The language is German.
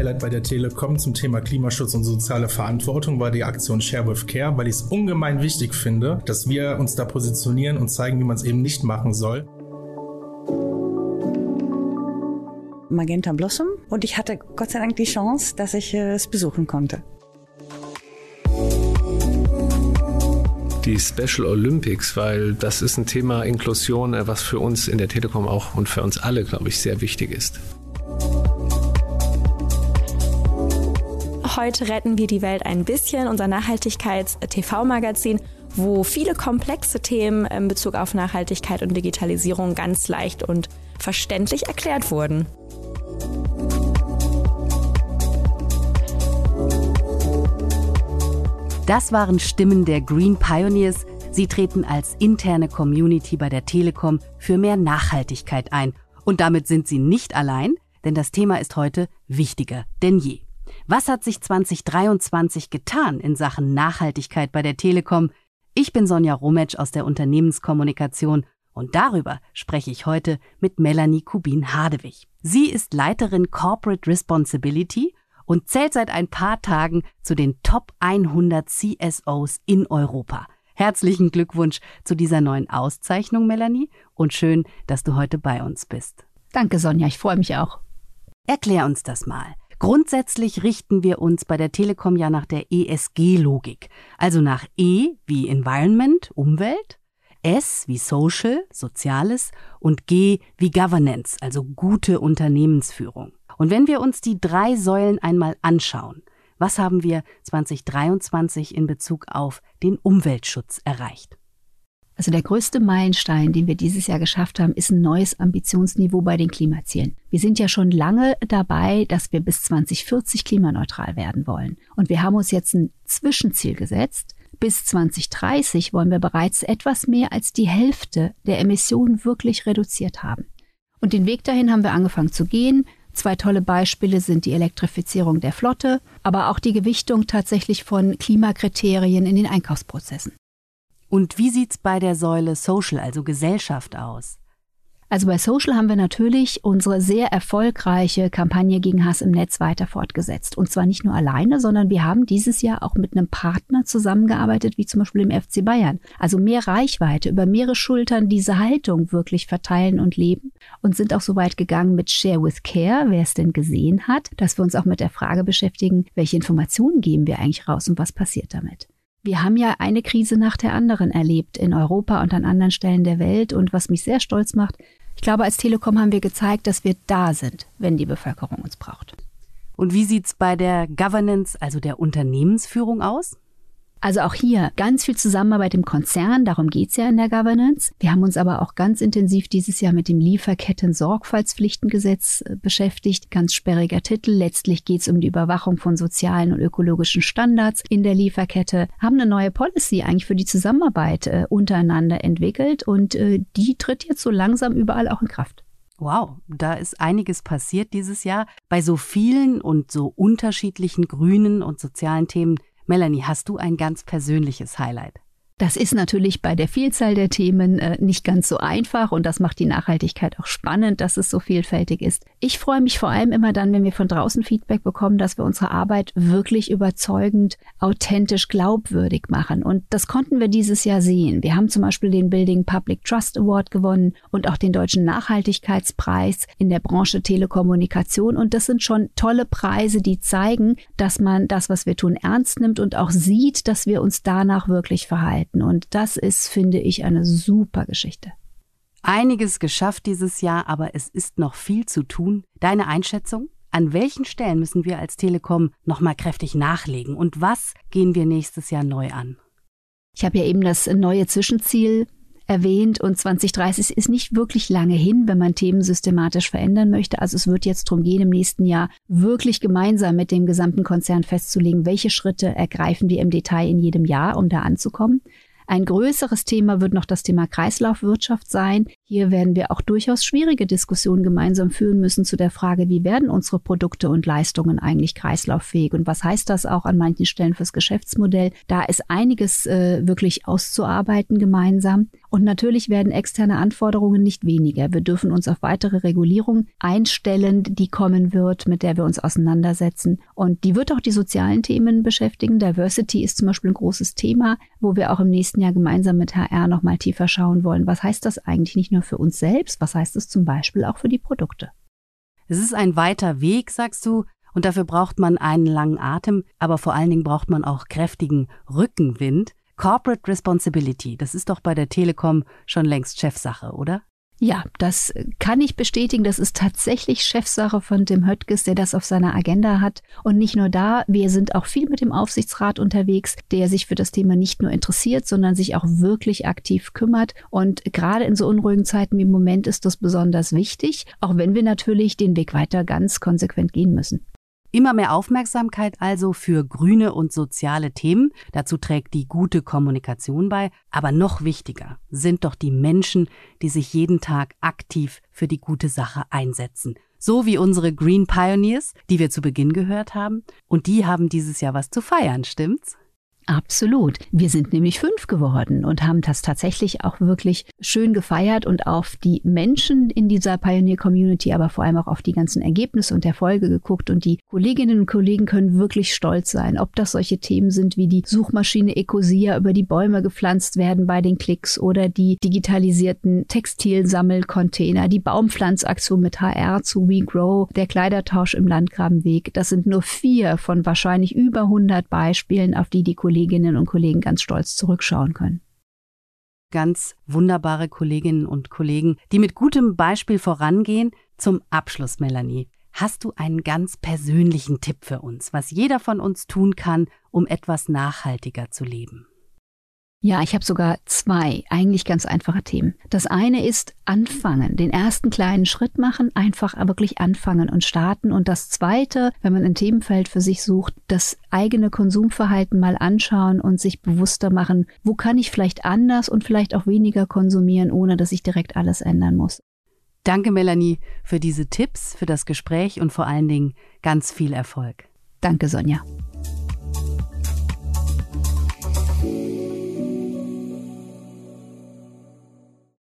Highlight bei der Telekom zum Thema Klimaschutz und soziale Verantwortung war die Aktion Share with Care, weil ich es ungemein wichtig finde, dass wir uns da positionieren und zeigen, wie man es eben nicht machen soll. Magenta Blossom und ich hatte Gott sei Dank die Chance, dass ich es besuchen konnte. Die Special Olympics, weil das ist ein Thema Inklusion, äh, was für uns in der Telekom auch und für uns alle, glaube ich, sehr wichtig ist. Heute retten wir die Welt ein bisschen, unser Nachhaltigkeits-TV-Magazin, wo viele komplexe Themen in Bezug auf Nachhaltigkeit und Digitalisierung ganz leicht und verständlich erklärt wurden. Das waren Stimmen der Green Pioneers. Sie treten als interne Community bei der Telekom für mehr Nachhaltigkeit ein. Und damit sind sie nicht allein, denn das Thema ist heute wichtiger denn je. Was hat sich 2023 getan in Sachen Nachhaltigkeit bei der Telekom? Ich bin Sonja Rometsch aus der Unternehmenskommunikation und darüber spreche ich heute mit Melanie Kubin-Hardewig. Sie ist Leiterin Corporate Responsibility und zählt seit ein paar Tagen zu den Top 100 CSOs in Europa. Herzlichen Glückwunsch zu dieser neuen Auszeichnung, Melanie, und schön, dass du heute bei uns bist. Danke, Sonja, ich freue mich auch. Erklär uns das mal. Grundsätzlich richten wir uns bei der Telekom ja nach der ESG-Logik, also nach E wie Environment, Umwelt, S wie Social, Soziales und G wie Governance, also gute Unternehmensführung. Und wenn wir uns die drei Säulen einmal anschauen, was haben wir 2023 in Bezug auf den Umweltschutz erreicht? Also der größte Meilenstein, den wir dieses Jahr geschafft haben, ist ein neues Ambitionsniveau bei den Klimazielen. Wir sind ja schon lange dabei, dass wir bis 2040 klimaneutral werden wollen. Und wir haben uns jetzt ein Zwischenziel gesetzt. Bis 2030 wollen wir bereits etwas mehr als die Hälfte der Emissionen wirklich reduziert haben. Und den Weg dahin haben wir angefangen zu gehen. Zwei tolle Beispiele sind die Elektrifizierung der Flotte, aber auch die Gewichtung tatsächlich von Klimakriterien in den Einkaufsprozessen. Und wie sieht's bei der Säule Social, also Gesellschaft aus? Also bei Social haben wir natürlich unsere sehr erfolgreiche Kampagne gegen Hass im Netz weiter fortgesetzt. Und zwar nicht nur alleine, sondern wir haben dieses Jahr auch mit einem Partner zusammengearbeitet, wie zum Beispiel im FC Bayern. Also mehr Reichweite, über mehrere Schultern diese Haltung wirklich verteilen und leben. Und sind auch so weit gegangen mit Share with Care, wer es denn gesehen hat, dass wir uns auch mit der Frage beschäftigen, welche Informationen geben wir eigentlich raus und was passiert damit. Wir haben ja eine Krise nach der anderen erlebt in Europa und an anderen Stellen der Welt. Und was mich sehr stolz macht, ich glaube, als Telekom haben wir gezeigt, dass wir da sind, wenn die Bevölkerung uns braucht. Und wie sieht's bei der Governance, also der Unternehmensführung aus? Also auch hier ganz viel Zusammenarbeit im Konzern, darum geht's ja in der Governance. Wir haben uns aber auch ganz intensiv dieses Jahr mit dem Lieferketten-Sorgfaltspflichtengesetz äh, beschäftigt. Ganz sperriger Titel. Letztlich geht's um die Überwachung von sozialen und ökologischen Standards in der Lieferkette. Haben eine neue Policy eigentlich für die Zusammenarbeit äh, untereinander entwickelt und äh, die tritt jetzt so langsam überall auch in Kraft. Wow, da ist einiges passiert dieses Jahr. Bei so vielen und so unterschiedlichen grünen und sozialen Themen Melanie, hast du ein ganz persönliches Highlight? Das ist natürlich bei der Vielzahl der Themen äh, nicht ganz so einfach und das macht die Nachhaltigkeit auch spannend, dass es so vielfältig ist. Ich freue mich vor allem immer dann, wenn wir von draußen Feedback bekommen, dass wir unsere Arbeit wirklich überzeugend, authentisch, glaubwürdig machen. Und das konnten wir dieses Jahr sehen. Wir haben zum Beispiel den Building Public Trust Award gewonnen und auch den Deutschen Nachhaltigkeitspreis in der Branche Telekommunikation. Und das sind schon tolle Preise, die zeigen, dass man das, was wir tun, ernst nimmt und auch sieht, dass wir uns danach wirklich verhalten arbeiten. Und das ist, finde ich, eine super Geschichte. Einiges geschafft dieses Jahr, aber es ist noch viel zu tun. Deine Einschätzung? An welchen Stellen müssen wir als Telekom nochmal kräftig nachlegen und was gehen wir nächstes Jahr neu an? Ich habe ja eben das neue Zwischenziel erwähnt und 2030 ist nicht wirklich lange hin, wenn man Themen systematisch verändern möchte. Also es wird jetzt darum gehen, im nächsten Jahr wirklich gemeinsam mit dem gesamten Konzern festzulegen, welche Schritte ergreifen wir im Detail in jedem Jahr, um da anzukommen. Ein größeres Thema wird noch das Thema Kreislaufwirtschaft sein. Hier werden wir auch durchaus schwierige Diskussionen gemeinsam führen müssen zu der Frage, wie werden unsere Produkte und Leistungen eigentlich kreislauffähig und was heißt das auch an manchen Stellen fürs Geschäftsmodell. Da ist einiges äh, wirklich auszuarbeiten gemeinsam. Und natürlich werden externe Anforderungen nicht weniger. Wir dürfen uns auf weitere Regulierung einstellen, die kommen wird, mit der wir uns auseinandersetzen. Und die wird auch die sozialen Themen beschäftigen. Diversity ist zum Beispiel ein großes Thema, wo wir auch im nächsten Jahr gemeinsam mit HR nochmal tiefer schauen wollen. Was heißt das eigentlich nicht nur für uns selbst? Was heißt es zum Beispiel auch für die Produkte? Es ist ein weiter Weg, sagst du, und dafür braucht man einen langen Atem, aber vor allen Dingen braucht man auch kräftigen Rückenwind. Corporate Responsibility, das ist doch bei der Telekom schon längst Chefsache, oder? Ja, das kann ich bestätigen. Das ist tatsächlich Chefsache von Tim Höttges, der das auf seiner Agenda hat. Und nicht nur da, wir sind auch viel mit dem Aufsichtsrat unterwegs, der sich für das Thema nicht nur interessiert, sondern sich auch wirklich aktiv kümmert. Und gerade in so unruhigen Zeiten wie im Moment ist das besonders wichtig, auch wenn wir natürlich den Weg weiter ganz konsequent gehen müssen. Immer mehr Aufmerksamkeit also für grüne und soziale Themen. Dazu trägt die gute Kommunikation bei. Aber noch wichtiger sind doch die Menschen, die sich jeden Tag aktiv für die gute Sache einsetzen. So wie unsere Green Pioneers, die wir zu Beginn gehört haben. Und die haben dieses Jahr was zu feiern, stimmt's? Absolut. Wir sind nämlich fünf geworden und haben das tatsächlich auch wirklich schön gefeiert und auf die Menschen in dieser Pioneer Community, aber vor allem auch auf die ganzen Ergebnisse und Erfolge geguckt. Und die Kolleginnen und Kollegen können wirklich stolz sein, ob das solche Themen sind wie die Suchmaschine Ecosia, über die Bäume gepflanzt werden bei den Klicks oder die digitalisierten Textilsammelcontainer, die Baumpflanzaktion mit HR zu WeGrow, der Kleidertausch im Landgrabenweg. Das sind nur vier von wahrscheinlich über 100 Beispielen, auf die die Kollegen Kolleginnen und Kollegen ganz stolz zurückschauen können. Ganz wunderbare Kolleginnen und Kollegen, die mit gutem Beispiel vorangehen. Zum Abschluss, Melanie, hast du einen ganz persönlichen Tipp für uns, was jeder von uns tun kann, um etwas nachhaltiger zu leben? Ja, ich habe sogar zwei eigentlich ganz einfache Themen. Das eine ist anfangen, den ersten kleinen Schritt machen, einfach wirklich anfangen und starten. Und das zweite, wenn man ein Themenfeld für sich sucht, das eigene Konsumverhalten mal anschauen und sich bewusster machen, wo kann ich vielleicht anders und vielleicht auch weniger konsumieren, ohne dass ich direkt alles ändern muss. Danke, Melanie, für diese Tipps, für das Gespräch und vor allen Dingen ganz viel Erfolg. Danke, Sonja.